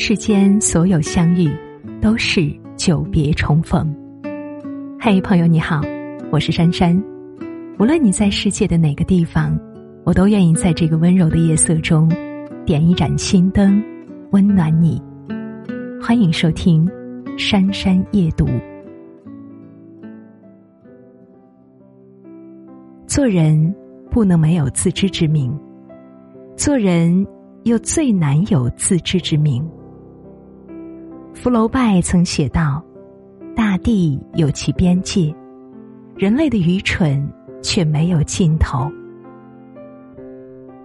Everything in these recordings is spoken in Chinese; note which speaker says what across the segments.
Speaker 1: 世间所有相遇，都是久别重逢。嘿，朋友你好，我是珊珊。无论你在世界的哪个地方，我都愿意在这个温柔的夜色中，点一盏心灯，温暖你。欢迎收听《珊珊夜读》。做人不能没有自知之明，做人又最难有自知之明。福楼拜曾写道：“大地有其边界，人类的愚蠢却没有尽头。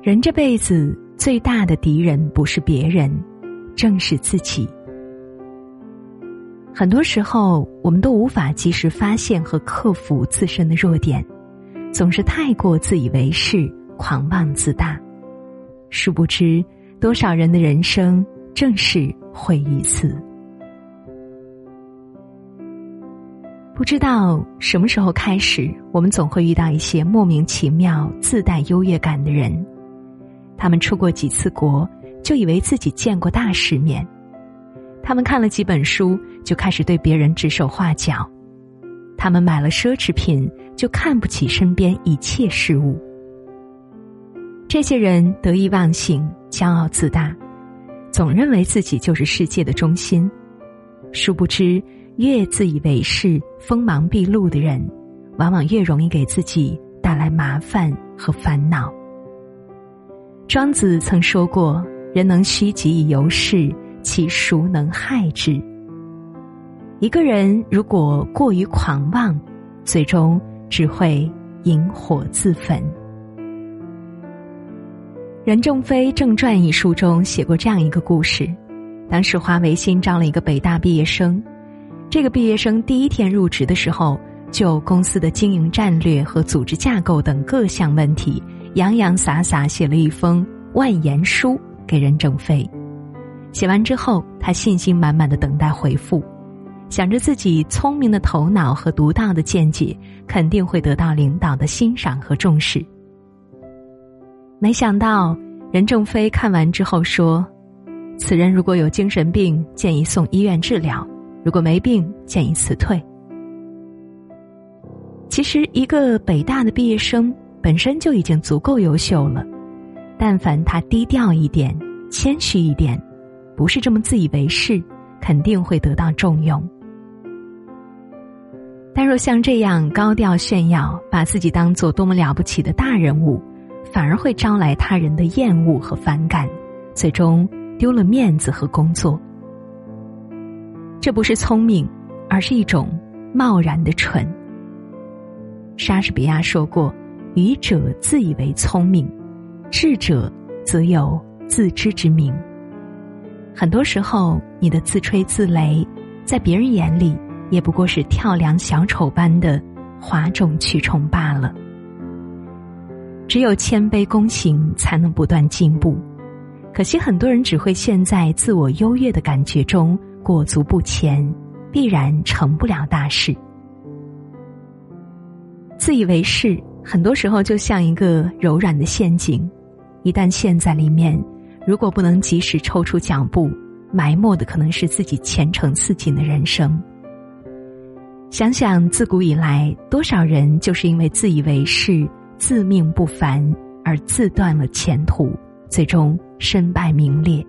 Speaker 1: 人这辈子最大的敌人不是别人，正是自己。很多时候，我们都无法及时发现和克服自身的弱点，总是太过自以为是、狂妄自大。殊不知，多少人的人生正是毁于此。”不知道什么时候开始，我们总会遇到一些莫名其妙、自带优越感的人。他们出过几次国，就以为自己见过大世面；他们看了几本书，就开始对别人指手画脚；他们买了奢侈品，就看不起身边一切事物。这些人得意忘形、骄傲自大，总认为自己就是世界的中心，殊不知。越自以为是、锋芒毕露的人，往往越容易给自己带来麻烦和烦恼。庄子曾说过：“人能虚己以游世，其孰能害之？”一个人如果过于狂妄，最终只会引火自焚。任正非正传一书中写过这样一个故事：当时华为新招了一个北大毕业生。这个毕业生第一天入职的时候，就公司的经营战略和组织架构等各项问题，洋洋洒洒写了一封万言书给任正非。写完之后，他信心满满的等待回复，想着自己聪明的头脑和独到的见解，肯定会得到领导的欣赏和重视。没想到，任正非看完之后说：“此人如果有精神病，建议送医院治疗。”如果没病，建议辞退。其实，一个北大的毕业生本身就已经足够优秀了，但凡他低调一点、谦虚一点，不是这么自以为是，肯定会得到重用。但若像这样高调炫耀，把自己当做多么了不起的大人物，反而会招来他人的厌恶和反感，最终丢了面子和工作。这不是聪明，而是一种贸然的蠢。莎士比亚说过：“愚者自以为聪明，智者则有自知之明。”很多时候，你的自吹自擂，在别人眼里也不过是跳梁小丑般的哗众取宠罢了。只有谦卑躬行，才能不断进步。可惜，很多人只会陷在自我优越的感觉中。裹足不前，必然成不了大事。自以为是，很多时候就像一个柔软的陷阱，一旦陷在里面，如果不能及时抽出脚步，埋没的可能是自己前程似锦的人生。想想自古以来，多少人就是因为自以为是、自命不凡而自断了前途，最终身败名裂。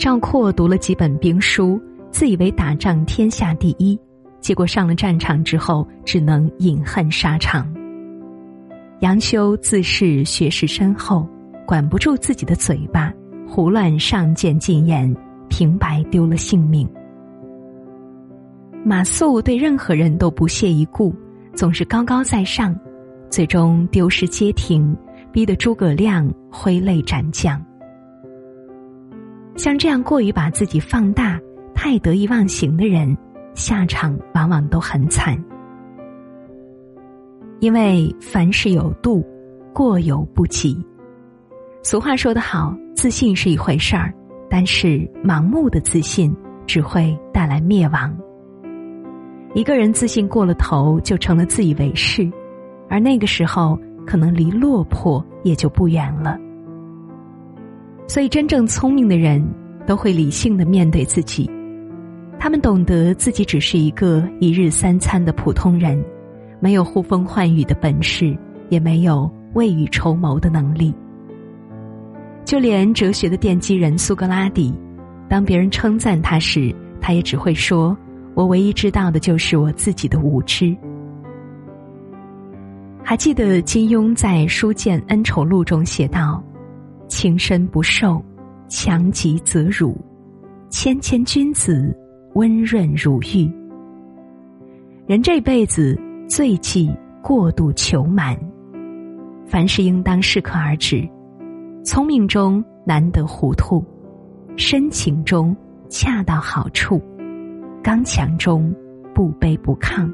Speaker 1: 赵括读了几本兵书，自以为打仗天下第一，结果上了战场之后，只能饮恨沙场。杨修自恃学识深厚，管不住自己的嘴巴，胡乱上谏进言，平白丢了性命。马谡对任何人都不屑一顾，总是高高在上，最终丢失街亭，逼得诸葛亮挥泪斩将。像这样过于把自己放大、太得意忘形的人，下场往往都很惨。因为凡事有度，过犹不及。俗话说得好，自信是一回事儿，但是盲目的自信只会带来灭亡。一个人自信过了头，就成了自以为是，而那个时候，可能离落魄也就不远了。所以，真正聪明的人都会理性的面对自己，他们懂得自己只是一个一日三餐的普通人，没有呼风唤雨的本事，也没有未雨绸缪的能力。就连哲学的奠基人苏格拉底，当别人称赞他时，他也只会说：“我唯一知道的就是我自己的无知。”还记得金庸在《书剑恩仇录》中写道。情深不寿，强极则辱；谦谦君子，温润如玉。人这辈子最忌过度求满，凡事应当适可而止。聪明中难得糊涂，深情中恰到好处，刚强中不卑不亢，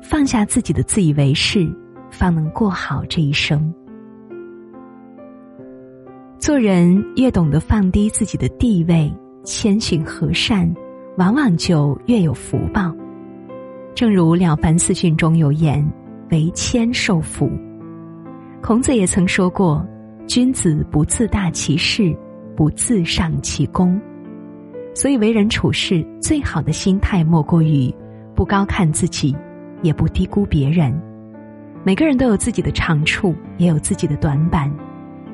Speaker 1: 放下自己的自以为是，方能过好这一生。做人越懂得放低自己的地位，谦逊和善，往往就越有福报。正如《了凡四训》中有言：“为谦受福。”孔子也曾说过：“君子不自大其事，不自上其功。”所以，为人处事最好的心态，莫过于不高看自己，也不低估别人。每个人都有自己的长处，也有自己的短板。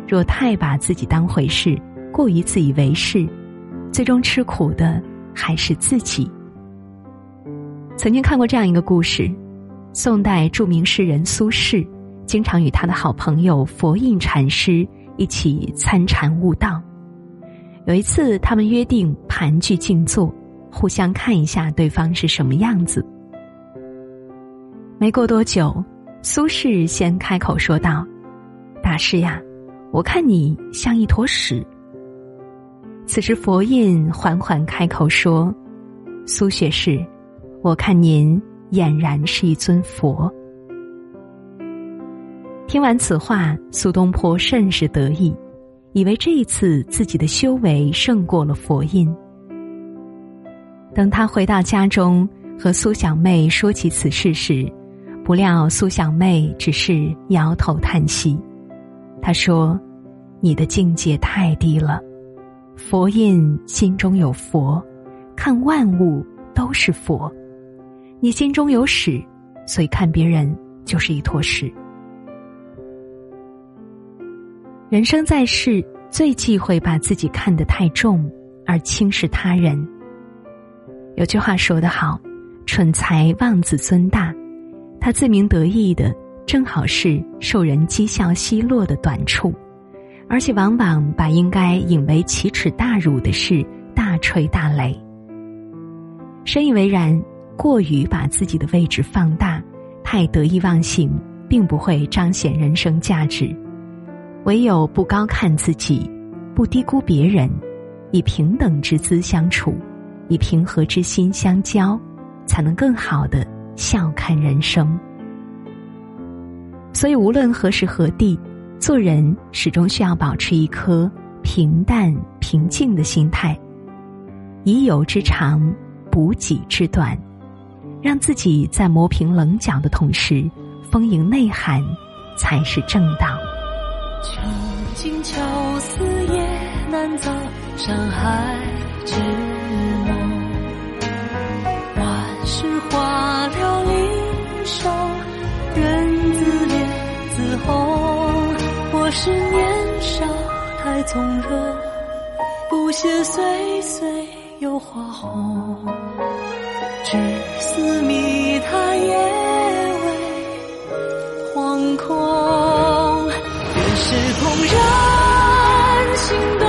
Speaker 1: 若太把自己当回事，过于自以为是，最终吃苦的还是自己。曾经看过这样一个故事：宋代著名诗人苏轼，经常与他的好朋友佛印禅师一起参禅悟道。有一次，他们约定盘踞静坐，互相看一下对方是什么样子。没过多久，苏轼先开口说道：“大师呀。”我看你像一坨屎。此时佛印缓缓开口说：“苏学士，我看您俨然是一尊佛。”听完此话，苏东坡甚是得意，以为这一次自己的修为胜过了佛印。等他回到家中和苏小妹说起此事时，不料苏小妹只是摇头叹息。他说：“你的境界太低了，佛印心中有佛，看万物都是佛。你心中有屎，所以看别人就是一坨屎。人生在世，最忌讳把自己看得太重，而轻视他人。有句话说得好：“蠢才妄自尊大。”他自鸣得意的。正好是受人讥笑奚落的短处，而且往往把应该引为奇耻大辱的事大吹大擂。深以为然，过于把自己的位置放大，太得意忘形，并不会彰显人生价值。唯有不高看自己，不低估别人，以平等之姿相处，以平和之心相交，才能更好的笑看人生。所以，无论何时何地，做人始终需要保持一颗平淡平静的心态，以友之长补己之短，让自己在磨平棱角的同时，丰盈内涵，才是正道。
Speaker 2: 秋尽秋思夜难走，山海之梦。万事花了离殇，人自怜。自红，我是年少太纵容，不屑岁岁有花红。只思密他夜未惶恐，越是怦然心动，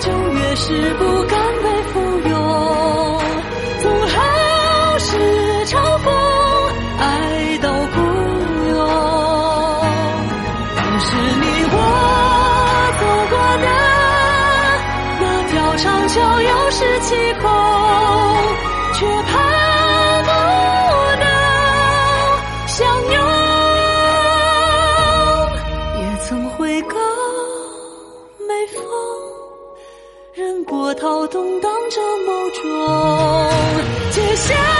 Speaker 2: 就越是不敢。气空，却盼不到相拥。也曾会高眉峰，任波涛动荡着某种结下。